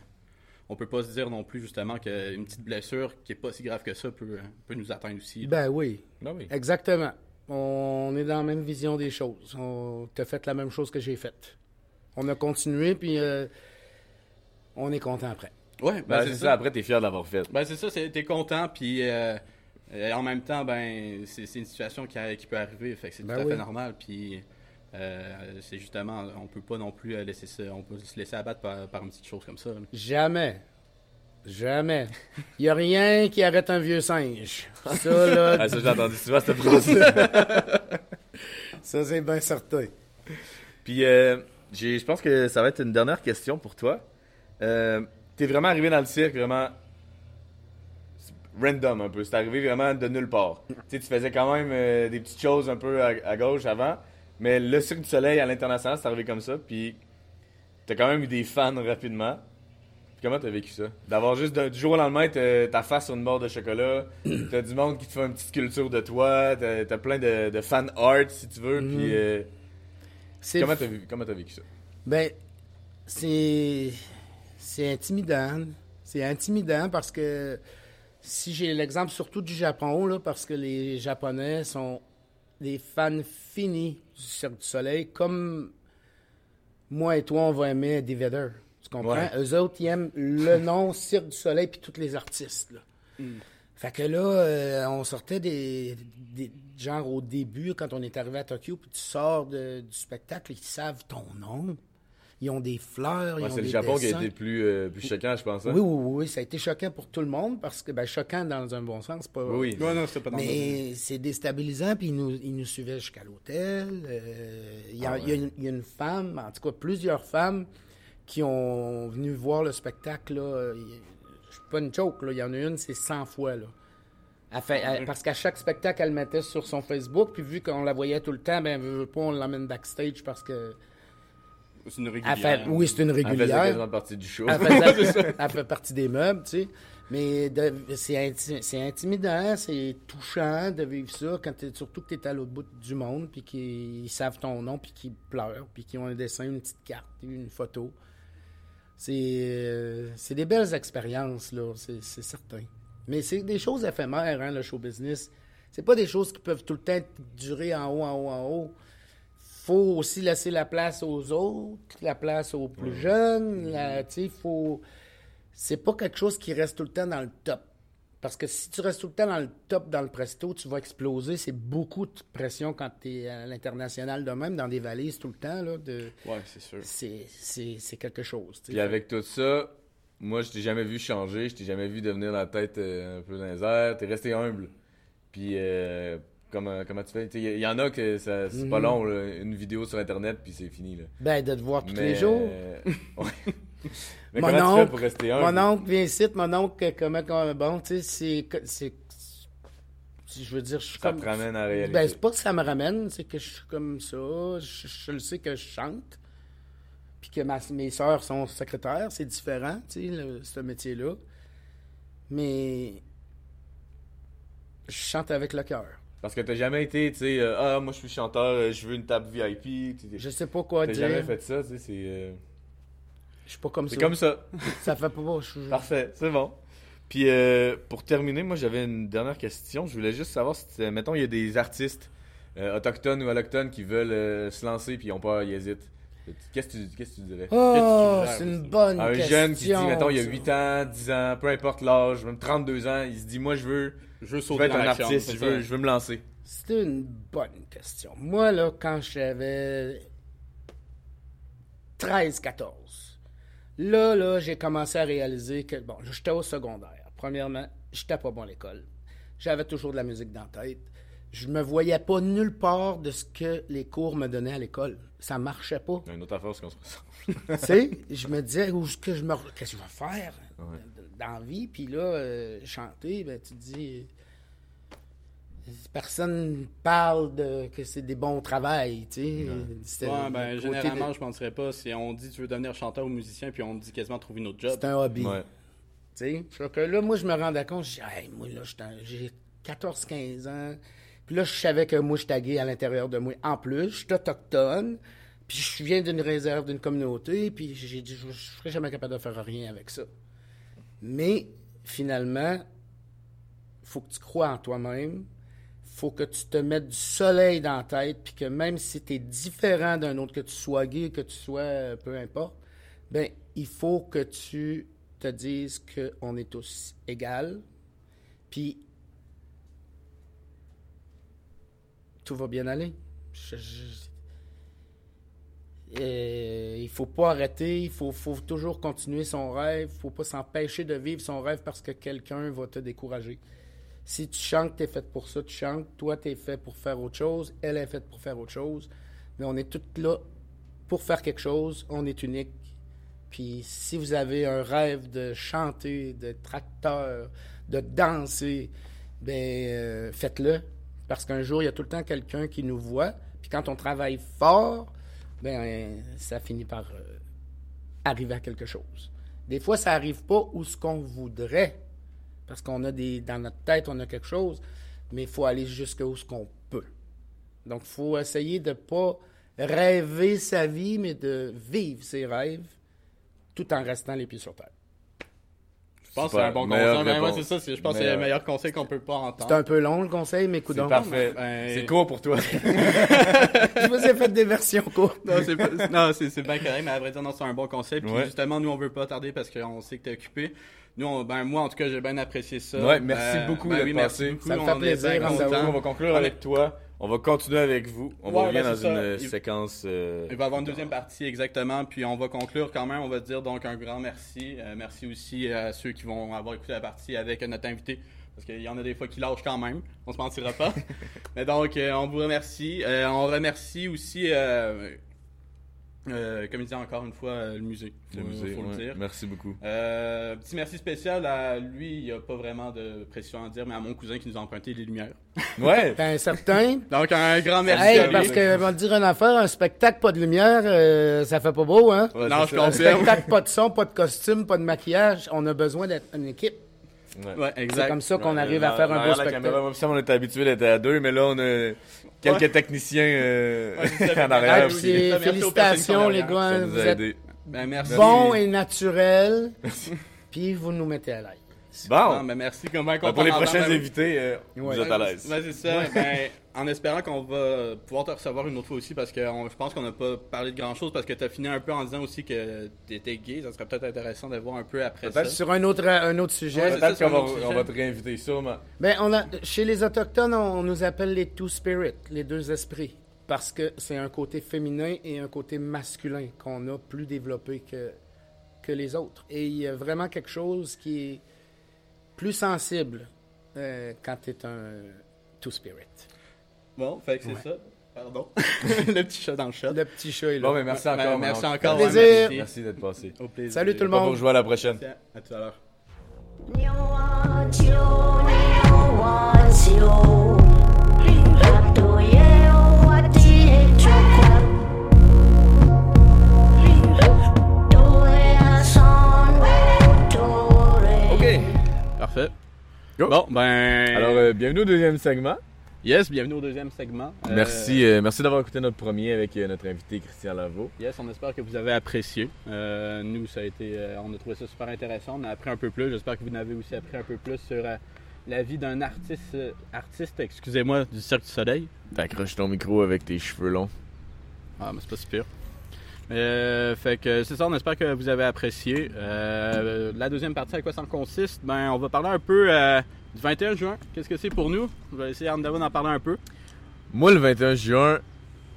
on peut pas se dire non plus justement qu'une petite blessure qui est pas si grave que ça peut, peut nous atteindre aussi. Ben oui, Ben oui. exactement. On est dans la même vision des choses. On t'a fait la même chose que j'ai faite. On a continué, puis euh, on est content après. Ouais, Ben, c'est ça. Après, t'es fier de l'avoir fait. Ben c'est ça, t'es content, puis euh, euh, en même temps, ben c'est une situation qui, a- qui peut arriver, fait que c'est Ben tout à oui. fait normal, puis euh, c'est justement, on peut pas non plus laisser ça, on peut se laisser abattre par, par une petite chose comme ça. là. Jamais. Jamais. Il n'y a rien qui arrête un vieux singe. Ça, là, Ah, ça, j'ai entendu souvent cette phrase. ça c'est bien certain. Puis, euh, je pense que ça va être une dernière question pour toi. Euh, T'es vraiment arrivé dans le cirque, vraiment random un peu. C'est arrivé vraiment de nulle part. tu sais, tu faisais quand même euh, des petites choses un peu à, à gauche avant, mais le Cirque du Soleil à l'international, c'est arrivé comme ça. Puis, t'as quand même eu des fans rapidement. Puis comment t'as vécu ça? D'avoir juste du jour au lendemain t'as- ta face sur une barre de chocolat, t'as du monde qui te fait une petite sculpture de toi, t'as plein de, de fan art si tu veux, puis euh, comment t'as vu- comment t'as vécu ça? Ben, c'est. C'est intimidant. C'est intimidant parce que si j'ai l'exemple surtout du Japon, là, parce que les Japonais sont des fans finis du Cirque du Soleil, comme moi et toi, on va aimer Eddie Vedder. Tu comprends? Ouais. Eux autres, ils aiment le nom Cirque du Soleil puis tous les artistes. Là. Fait que là, euh, on sortait des, des- Genre au début, quand on est arrivé à Tokyo, puis tu sors de- du spectacle, ils savent ton nom. Ils ont des fleurs, Ouais, ils ont c'est le Japon qui a été plus, euh, plus choquant, je pense. hein? Oui, oui, oui, ça a été choquant pour tout le monde parce que, ben, choquant dans un bon sens, pas. Oui, non, c'était pas normal. Mais c'est déstabilisant, puis ils nous, ils nous suivaient jusqu'à l'hôtel. Euh, Il y, a- Ah il y a une- il y a une femme, en tout cas plusieurs femmes, qui ont venu voir le spectacle. Là. Je suis pas une joke, là. il y en a une, c'est 100 fois. Là. Elle fait- elle- parce qu'à chaque spectacle, elle le mettait sur son Facebook, puis vu qu'on la voyait tout le temps, ben, veut, veut pas, on l'emmène backstage parce que. C'est une régulière. fait, oui, c'est une Elle faisait régulière. quasiment partie du show. Elle fait, elle fait partie des meubles, tu sais. Mais c'est inti- c'est intimidant, c'est touchant de vivre ça, quand t'es- surtout que tu es à l'autre bout du monde, puis qu'ils savent ton nom, puis qu'ils pleurent, puis qu'ils ont un dessin, une petite carte, une photo. C'est euh, c'est des belles expériences, là, c'est c'est certain. Mais c'est des choses éphémères, hein, le show business. C'est pas des choses qui peuvent tout le temps durer en haut, en haut, en haut faut aussi laisser la place aux autres, la place aux plus jeunes. Tu sais, faut. C'est pas quelque chose qui reste tout le temps dans le top. Parce que si tu restes tout le temps dans le top, dans le presto, tu vas exploser. C'est beaucoup de pression quand tu es à l'international de même, dans des valises tout le temps. Là, de... Ouais, c'est sûr. c'est, quelque chose. tu. Puis avec tout ça, moi, je t'ai jamais vu changer, je t'ai jamais vu devenir la tête euh, un peu dans les airs. T'es resté humble. Puis, euh, comment, comment tu fais? Il y, en a que ça- c'est pas Mhm. long, là, une vidéo sur Internet, puis c'est fini. Là. Ben, de te voir tous Mais, les jours. euh, ouais. Mais Mon comment tu oncle- fais pour rester humble? Mon oncle vient ici, mon oncle, comment, bon, tu sais, c'est, je veux dire, je suis Ça comme, te ramène à la réalité. Ben, c'est pas que ça me ramène, c'est que je suis comme ça. Je, je le sais que je chante. Puis que ma- mes sœurs sont secrétaires, c'est différent, tu sais, ce métier-là. Mais je chante avec le cœur. Parce que t'as jamais été, tu sais, euh, ah, moi je suis chanteur, euh, je veux une table VIP. Je sais pas quoi T'as dire. jamais fait ça, tu sais, c'est. euh, Je suis pas comme C'est ça. comme ça. Ça fait pas. je- je- Parfait, c'est bon. Puis euh, pour terminer, moi j'avais une dernière question. Je voulais juste savoir si, euh, mettons, il y a des artistes autochtones ou allochtones qui veulent se lancer puis ils ont peur, ils hésitent. Qu'est-ce que tu, qu'est-ce que tu dirais? Oh, Qu'est-ce que tu c'est une bonne Un question. jeune qui se dit, mettons, il y a ça. 8 ans, 10 ans, peu importe l'âge, même 32 ans, il se dit, moi, je veux, Je veux je sauter veux être un artiste, je veux, je veux me lancer. C'est une bonne question. Moi, là, quand j'avais 13-14, là, là, j'ai commencé à réaliser que, bon, j'étais au secondaire. Premièrement, j'étais pas bon à l'école. J'avais toujours de la musique dans la tête. Je me voyais pas nulle part de ce que les cours me donnaient à l'école. Ça marchait pas. Une autre affaire, c'est qu'on se ressemble. tu sais, je me disais, où est-ce que je me. Qu'est-ce que je vais faire Ouais. dans la vie? Puis là, euh, chanter, ben, tu te dis. euh, Personne parle de que c'est des bons travails, tu sais. Ouais, ben, généralement, de- je mentirais pas. Si on dit tu veux devenir chanteur ou musicien, puis on dit quasiment trouver une autre job. C'est un hobby. Ouais. Tu sais, Fait que là, moi, je me rendais compte, je dis, hey, moi, là, j'ai 14-15 ans. Puis là, je savais que moi, je taguais à l'intérieur de moi. En plus, je suis autochtone. Puis je viens d'une réserve, d'une communauté. Puis j'ai dit, je ne serais jamais capable de faire rien avec ça. Mais finalement, faut que tu crois en toi-même. faut que tu te mettes du soleil dans la tête. Puis que même si tu es différent d'un autre, que tu sois gay, que tu sois euh, peu importe, ben il faut que tu te dises qu'on est tous égales. Puis tout va bien aller. Je- je- Euh, il faut pas arrêter, il faut, toujours continuer son rêve, faut pas s'empêcher de vivre son rêve parce que quelqu'un va te décourager. Si tu chantes, tu es faite pour ça, tu chantes, toi tu es fait pour faire autre chose, elle est faite pour faire autre chose, mais on est toutes là pour faire quelque chose, on est unique. Puis si vous avez un rêve de chanter, de tracteur, de danser, ben euh, faites-le. Parce qu'un jour, il y a tout le temps quelqu'un qui nous voit. Puis quand on travaille fort, ben ça finit par euh, arriver à quelque chose. Des fois, ça arrive pas où ce qu'on voudrait. Parce qu'on a des. Dans notre tête, on a quelque chose, mais il faut aller jusqu'où ce qu'on peut. Donc, il faut essayer de pas rêver sa vie, mais de vivre ses rêves tout en restant les pieds sur terre. Je pense que c'est un bon conseil. Ouais, réponse. c'est ça. c'est- Je pense que c'est le meilleur conseil qu'on peut pas C'est entendre. un peu long le conseil, mais C'est coudonc. parfait. Ben- C'est court pour toi. Je vous ai fait des versions courtes. Non, c'est pas- non, c'est c'est bien correct, mais à vrai dire, non, c'est un bon conseil. Puis Ouais. justement, nous, on veut pas tarder parce qu'on sait que t'es occupé. Nous, on- ben, moi, en tout cas, j'ai bien apprécié ça. Ouais, merci Euh, beaucoup ben oui, beaucoup. Ça me fait On plaisir, on va conclure On avec toi. On va continuer avec vous. On va revenir ben, dans une euh, Il- séquence. euh, Il va y avoir une deuxième partie, exactement. Puis on va conclure quand même. On va dire donc un grand merci. Euh, merci aussi à ceux qui vont avoir écouté la partie avec notre invité. Parce qu'il y en a des fois qui lâchent quand même. On se mentira pas. Mais donc, euh, on vous remercie. On remercie aussi, euh, comme il dit encore une fois, euh, le musée. le Faut- musée. faut le dire. Merci beaucoup. Euh, petit merci spécial à lui, il n'y a pas vraiment de précision à dire, mais à mon cousin qui nous a emprunté les lumières. Ouais. Ben, certain. Donc, un grand merci Hey, à lui. parce que, on dire une affaire, un spectacle, pas de lumière, euh, ça fait pas beau, hein? Ouais, Non, je ça. Un confirme. spectacle, pas de son, pas de costume, pas de maquillage. On a besoin d'être une équipe. Ouais. Ouais. C'est comme ça qu'on Ouais, arrive à faire un beau spectacle. caméra, on était habitué d'être à deux, mais là, on a quelques Ouais. techniciens euh, Ouais, en arrière. Ah, Ouais, puis félicitations, les gars. Ça Vous êtes. Ben, merci. bons et naturels. Puis vous nous mettez à l'aise. Non, Bon, mais merci. Comment Ben, pour les prochains invités invités, euh, Ouais. vous êtes à l'aise. Ben, c'est ça. Ben, en espérant qu'on va pouvoir te recevoir une autre fois aussi, parce que on- je pense qu'on n'a pas parlé de grand chose, parce que tu as fini un peu en disant aussi que tu étais gay. Ça serait peut-être intéressant de voir un peu après ça. Sur un autre, un autre sujet. Ouais, Peut-être qu'on va, on va te réinviter, sûrement. Ben, on a, chez les Autochtones, on nous appelle les Two Spirits, les deux esprits. Parce que c'est un côté féminin et un côté masculin qu'on a plus développé que, que les autres. Et il y a vraiment quelque chose qui est plus sensible euh, quand tu es un Two Spirit. Bon, fait que c'est Ouais. ça. Pardon. le petit chat dans le chat. Le petit chat est là. Bon, mais merci Ben, encore. merci Manon. encore. Plaisir. ouais, merci. Merci d'être passé. Au plaisir. Salut tout le On monde. vous rejoindre à la prochaine. Tiens, À tout à l'heure. OK. Parfait. Go. Bon, ben. Alors, euh, bienvenue au deuxième segment. Yes, bienvenue au deuxième segment. Euh, Merci, euh, merci d'avoir écouté notre premier avec euh, notre invité Christian Lavaux. Yes, on espère que vous avez apprécié. Nous, ça a été, on a trouvé ça super intéressant. On a appris un peu plus. J'espère que vous en avez aussi appris un peu plus sur la vie d'un artiste, artiste, excusez-moi, du Cirque du Soleil. T'accroches ton micro avec tes cheveux longs. Ah, mais c'est pas si pire. Euh, fait que c'est ça, on espère que vous avez apprécié. Euh, la deuxième partie, à quoi ça consiste? Ben, on va parler un peu euh, du 21 juin. Qu'est-ce que c'est pour nous? Je vais essayer Arne David d'en parler un peu. Moi, le 21 juin,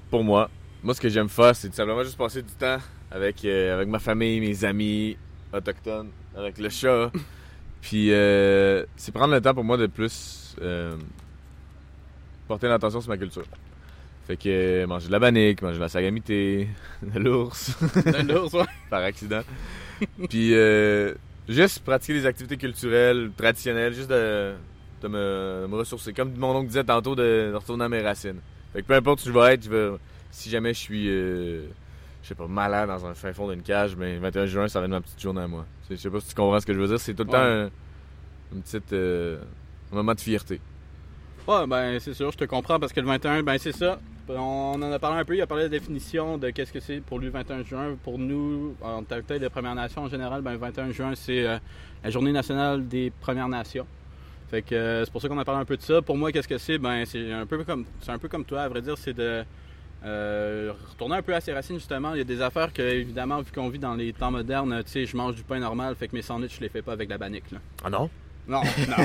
pour moi, moi, ce que j'aime faire, c'est tout simplement juste passer du temps avec, avec ma famille, mes amis autochtones, avec le chat. Puis, euh, c'est prendre le temps pour moi de plus porter l'attention sur ma culture. Fait que euh, manger de la bannique, manger de la sagamité, de l'ours, Un ours, ouais. par accident. Puis, euh, juste pratiquer des activités culturelles, traditionnelles, juste de, de me, de me ressourcer. Comme mon oncle disait tantôt, de, de retourner à mes racines. Fait que peu importe où je vais être, je vais, si jamais je suis, euh, je sais pas, malade dans un fin fond d'une cage, ben 21 juin, ça va être ma petite journée à moi. Je sais pas si tu comprends ce que je veux dire. C'est tout le Ouais. temps un, une petite, euh, un moment de fierté. Ouais, ben c'est sûr, je te comprends parce que le 21, ben c'est ça. On en a parlé un peu, il a parlé de la définition de qu'est-ce que c'est pour lui le 21 juin. Pour nous, en tant que les Premières Nations en général, ben le 21 juin, c'est euh, la journée nationale des Premières Nations. Fait que euh, c'est pour ça qu'on a parlé un peu de ça. Pour moi, qu'est-ce que c'est? Ben c'est un peu comme c'est un peu comme toi, à vrai dire, c'est de euh, retourner un peu à ses racines justement. Il y a des affaires que, évidemment, vu qu'on vit dans les temps modernes, tu sais, je mange du pain normal, fait que mes sandwichs, je les fais pas avec la bannique. Là. Ah non? Non, non.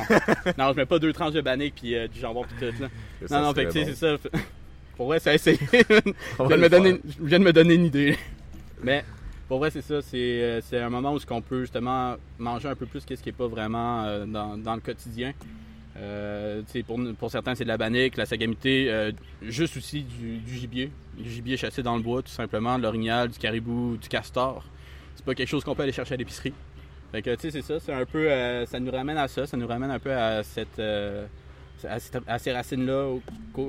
non, je mets pas deux tranches de bannique puis euh, du jambon pis tout. Là. Non, non, fait que tu sais, c'est ça. Pour vrai, c'est essayé. je, viens de me donner, je viens de me donner une idée. Mais pour vrai, c'est ça. C'est, euh, c'est un moment où on peut justement manger un peu plus qu'est-ce qui est pas vraiment euh, dans, dans le quotidien. Euh, pour, pour certains, c'est de la bannique, la sagamité, euh, juste aussi du, du gibier. Du gibier chassé dans le bois, tout simplement, de l'orignal, du caribou, du castor. C'est pas quelque chose qu'on peut aller chercher à l'épicerie. Fait que, tu sais, c'est ça. C'est un peu. euh, ça nous ramène à ça. Ça nous ramène un peu à cette. euh, à, ces racines-là,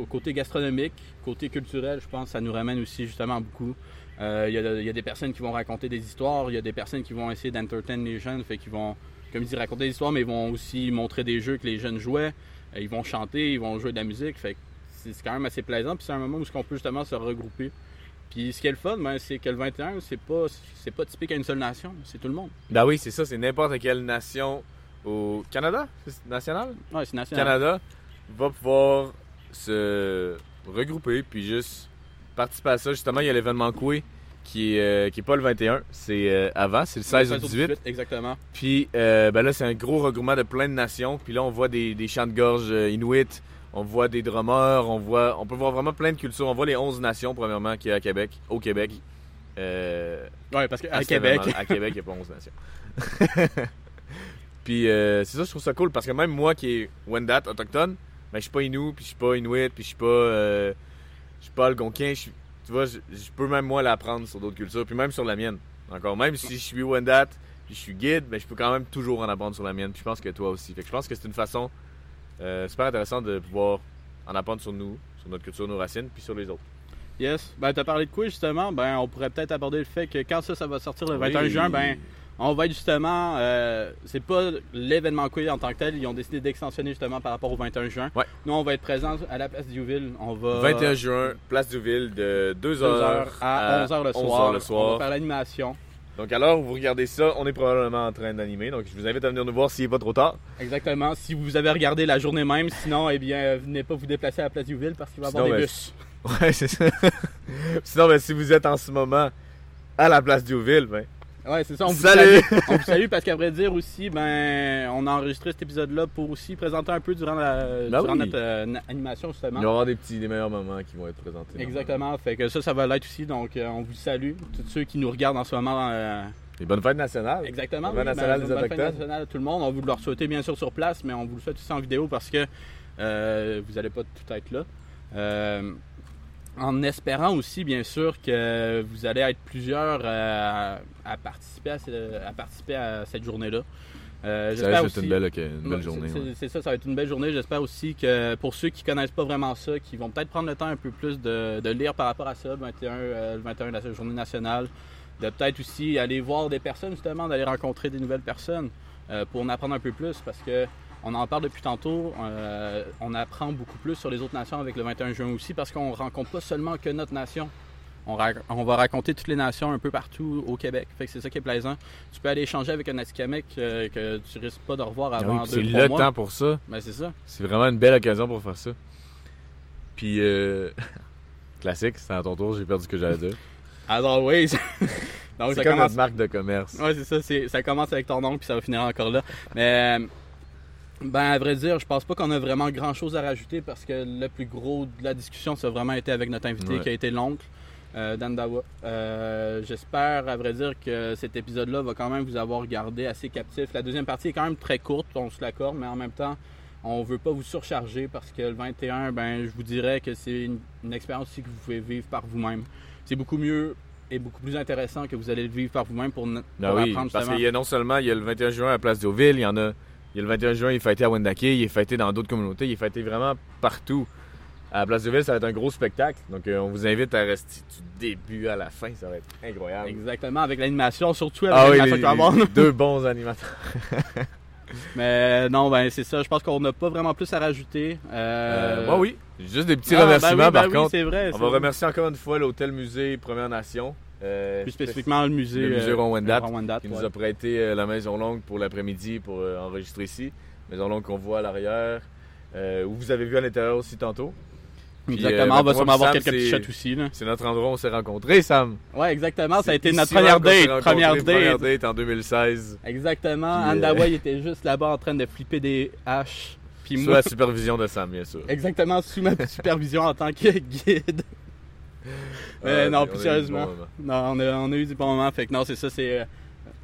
côté gastronomique, côté culturel, je pense ça nous ramène aussi justement beaucoup. Euh, Il y, a- des personnes qui vont raconter des histoires, il y a des personnes qui vont essayer d'entertain les jeunes, fait qu'ils vont, comme je dis, raconter des histoires, mais ils vont aussi montrer des jeux que les jeunes jouaient. Ils vont chanter, ils vont jouer de la musique, c'est quand même assez plaisant. Puis c'est un moment où on peut justement se regrouper. Puis ce qui est le fun, ben, c'est que le 21, c'est pas, c'est pas typique à une seule nation, c'est tout le monde. Ben oui, c'est ça, c'est n'importe quelle nation au Canada, c'est national? Ouais, c'est national. Canada va pouvoir se regrouper puis juste participer à ça. Justement, il y a l'événement Coué qui est, euh, qui est pas le 21, c'est euh, avant, c'est le 16 au 18. Exactement. Puis euh, ben là, c'est un gros regroupement de plein de nations. Puis là, on voit des, des chants de gorge inuits, on voit des drummers, on voit, on peut voir vraiment plein de cultures. On voit les 11 nations, premièrement, qui est à Québec, au Québec. Euh, Ouais, parce qu'à Québec. À Québec, il n'y a pas 11 nations. puis euh, c'est ça, je trouve ça cool parce que même moi qui est Wendat, autochtone, ben, je suis pas Inou, puis je suis pas Inuit, puis je suis pas, euh, je suis pas Algonquin. je Tu vois, je, je peux même moi l'apprendre sur d'autres cultures, puis même sur la mienne. Encore, même si je suis Wendat, puis je suis guide, ben, je peux quand même toujours en apprendre sur la mienne. Puis je pense que toi aussi. Fait que je pense que c'est une façon euh, super intéressante de pouvoir en apprendre sur nous, sur notre culture, nos racines, puis sur les autres. Yes. Ben, t'as parlé de quoi justement? Ben, on pourrait peut-être aborder le fait que quand ça, ça va sortir le 21 Oui. juin, ben, on va être justement. euh, c'est pas l'événement Quiz en tant que tel. Ils ont décidé d'extensionner justement par rapport au 21 juin. Ouais. Nous, on va être présents à la place d'Youville. On va. 21 juin, place du Ville, de 2h, 2h à 11h le 11 soir. le On va faire l'animation. Donc alors, vous regardez ça, on est probablement en train d'animer. Donc je vous invite à venir nous voir s'il n'est pas trop tard. Exactement. Si vous avez regardé la journée même, sinon, eh bien, venez pas vous déplacer à la place d'Youville parce qu'il va y avoir Sinon, des ben, bus. Ouais, c'est ça. Sinon, ben, si vous êtes en ce moment à la place d'Youville, ben, Ouais, c'est ça. On vous Salut! salue. on vous salue parce qu'à vrai dire aussi, ben, on a enregistré cet épisode-là pour aussi présenter un peu durant, la, Ben durant oui. notre euh, animation justement. il va y avoir des petits, des meilleurs moments qui vont être présentés. Exactement. Fait que ça, ça va l'être aussi. Donc, euh, on vous salue. Tous ceux qui nous regardent en ce moment. euh, Les bonnes fêtes nationales. exactement. Bonne oui, nationale ben, des bonne fête nationale à tout le monde. On vous leur souhaiter bien sûr sur place, mais on vous le souhaite aussi en vidéo parce que vous n'allez pas tout être là. En espérant aussi, bien sûr, que vous allez être plusieurs euh, à, à participer à, ce- à participer à cette journée-là. Euh, j'espère aussi- une belle, ok, une belle Ouais, journée. c'est- ouais. C'est c'est ça, ça va être une belle journée. J'espère aussi que pour ceux qui connaissent pas vraiment ça, qui vont peut-être prendre le temps un peu plus de, de lire par rapport à ça, le 21, euh, 21 la journée nationale, de peut-être aussi aller voir des personnes justement, d'aller rencontrer des nouvelles personnes euh, pour en apprendre un peu plus parce que on en parle depuis tantôt, euh, on apprend beaucoup plus sur les autres nations avec le 21 juin aussi parce qu'on rencontre pas seulement que notre nation. On, va raconter toutes les nations un peu partout au Québec. Fait que c'est ça qui est plaisant. Tu peux aller échanger avec un Atikamekw euh, que tu risques pas de revoir Ah oui, avant puis deux, c'est trois le mois. temps pour ça. Ben c'est ça. C'est vraiment une belle occasion pour faire ça. Puis, euh... classique, c'est à ton tour, j'ai perdu ce que j'allais dire. As always. Donc, C'est ça comme commence. notre marque de commerce. Ouais, c'est ça. Ça commence avec ton oncle, puis ça va finir encore là. Mais, euh, ben, à vrai dire, je pense pas qu'on a vraiment grand chose à rajouter parce que le plus gros de la discussion, ça a vraiment été avec notre invité Ouais. qui a été l'oncle. Euh, Dan Dawa. Euh, J'espère, à vrai dire, que cet épisode-là va quand même vous avoir gardé assez captif. La deuxième partie est quand même très courte, on se l'accorde, mais en même temps, on veut pas vous surcharger parce que le 21, ben, je vous dirais que c'est une, une expérience aussi que vous pouvez vivre par vous-même. C'est beaucoup mieux et beaucoup plus intéressant que vous allez le vivre par vous-même pour, ne- Ben pour oui, apprendre parce qu'il y a non seulement il y a le 21 juin à Place Deauville, il y en a. Il y a le 21 juin, il est fêté à Wendake, il est fêté dans d'autres communautés, il est fêté vraiment partout. À la Place Deauville, ça va être un gros spectacle. Donc euh, on vous invite à rester du début à la fin, ça va être incroyable. Exactement, avec l'animation, surtout avec Ah oui, l'animation les- deux bons animateurs. Mais non, ben c'est ça. Je pense qu'on n'a pas vraiment plus à rajouter. Euh, Euh, oui, juste des petits ah, ben remerciements oui, ben par oui, contre. c'est vrai. On va vrai. remercier encore une fois l'Hôtel Musée Première Nation. Euh, Plus spécifiquement le musée. le musée euh, qui ouais. nous a prêté euh, la Maison Longue pour l'après-midi pour enregistrer ici. Maison Longue qu'on voit à l'arrière, où vous avez vu à l'intérieur aussi tantôt. Puis, Exactement, euh, on va sûrement avoir Sam, quelques petits shots aussi. C'est notre endroit où on s'est rencontrés, Sam. Ouais, exactement. Ça a été notre première date. Première date. Première date en 2016. Exactement. Puis, euh, Andawa, il était juste là-bas en train de flipper des haches. Puis Sous moi, la supervision de Sam, bien sûr. exactement sous ma supervision en tant que guide. Mais Euh, non, on plus sérieusement. moment. Non, on a, on a eu du bon moment. Fait que non, c'est ça. C'est euh,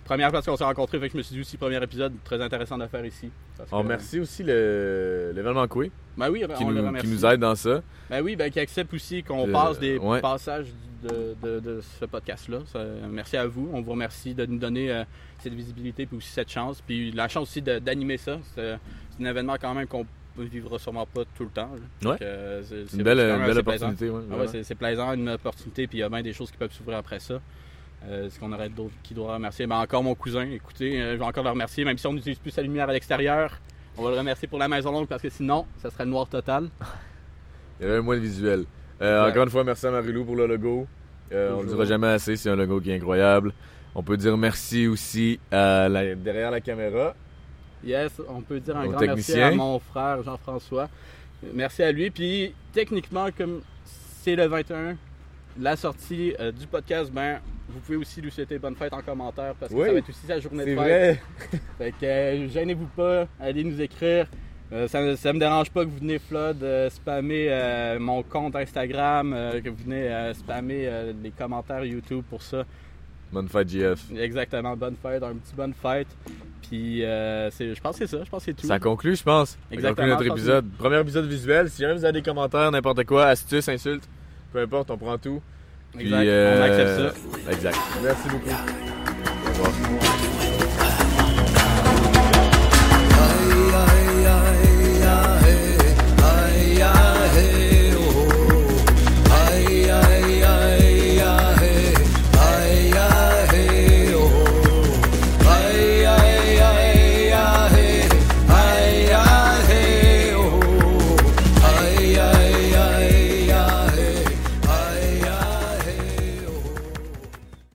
première place qu'on s'est rencontrés. Fait que je me suis dit aussi, premier épisode, très intéressant de faire ici. On remercie aussi l'événement Coué Ben oui, qui, on le nous, remercie. qui nous aide dans ça. Ben oui, ben qui accepte aussi qu'on passe des ouais. passages de, de- de ce podcast-là. Merci à vous. On vous remercie de nous donner euh, cette visibilité puis aussi cette chance. Puis la chance aussi d'animer ça. C'est un événement quand même qu'on vivra sûrement pas tout le temps. là. Ouais. Donc, euh, c'est- une belle, une opportunité. ouais, Ah ouais, c'est plaisant, une opportunité, puis il y a bien des choses qui peuvent s'ouvrir après ça. Euh, Est-ce qu'on aurait d'autres qui doivent remercier? Ben encore mon cousin, écoutez, euh, je vais encore le remercier, même si on n'utilise plus sa lumière à l'extérieur. On va le remercier pour la maison longue parce que sinon, ça serait le noir total. Il y avait moins de visuel. Encore une fois, merci à Marilou pour le logo. On le Toujours. dira jamais assez, c'est un logo qui est incroyable. On peut dire merci aussi à la- derrière la caméra. Yes, on peut dire un Au grand technicien. merci à mon frère Jean-François. Merci à lui. Puis techniquement, comme c'est le 21, la sortie euh, du podcast, ben vous pouvez aussi lui souhaiter bonne fête en commentaire parce que Oui. ça va être aussi sa journée de fête. vrai. Fait que euh, gênez-vous pas, allez nous écrire. Euh, ça, ça me dérange pas que vous venez flood spammer mon compte Instagram, que vous venez spammer les commentaires YouTube pour ça. Bonne fête, JF. Exactement, bonne fête, un petit bonne fête. Euh, je pense que c'est ça, je pense que c'est tout. Ça conclut, je pense. Exactement. Ça conclut notre épisode. Premier épisode visuel. Si jamais vous avez des commentaires, n'importe quoi, astuces, insultes, peu importe, on prend tout. Puis, on euh, accepte ça. Exact. Merci beaucoup. Au revoir.